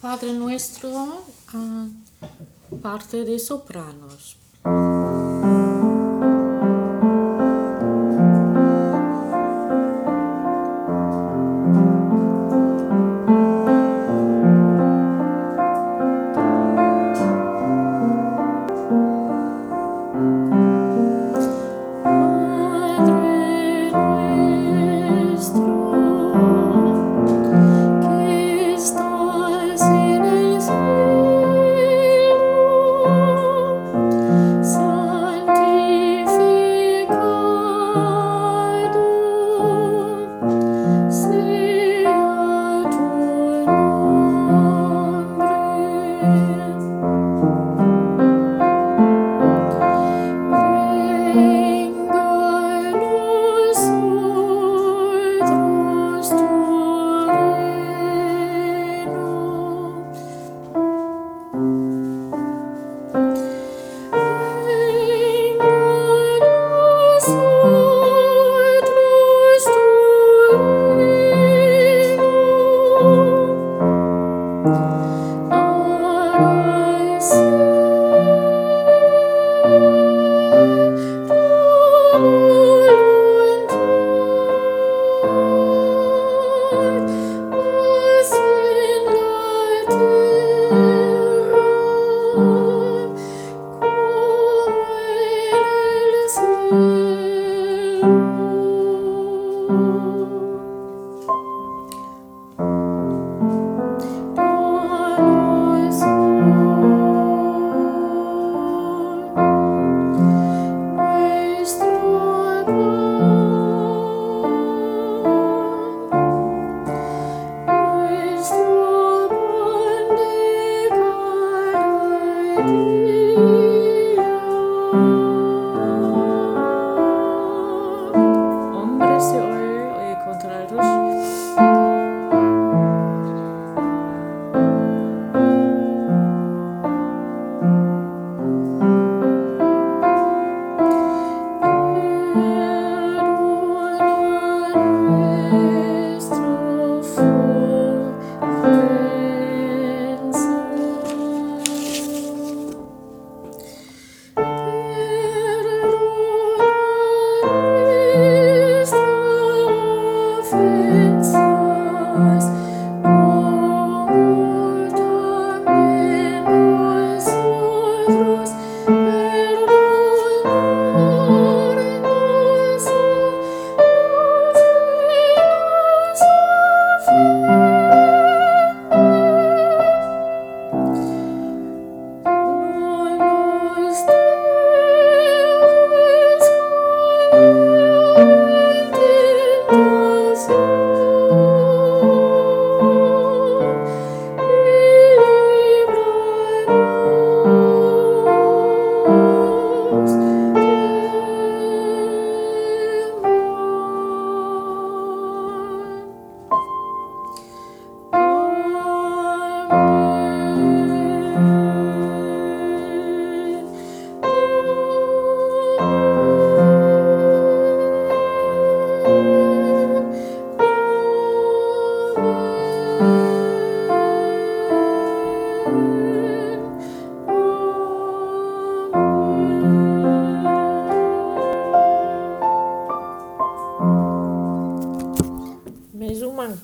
Padre Nuestro, ah, parte de sopranos. day.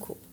cool.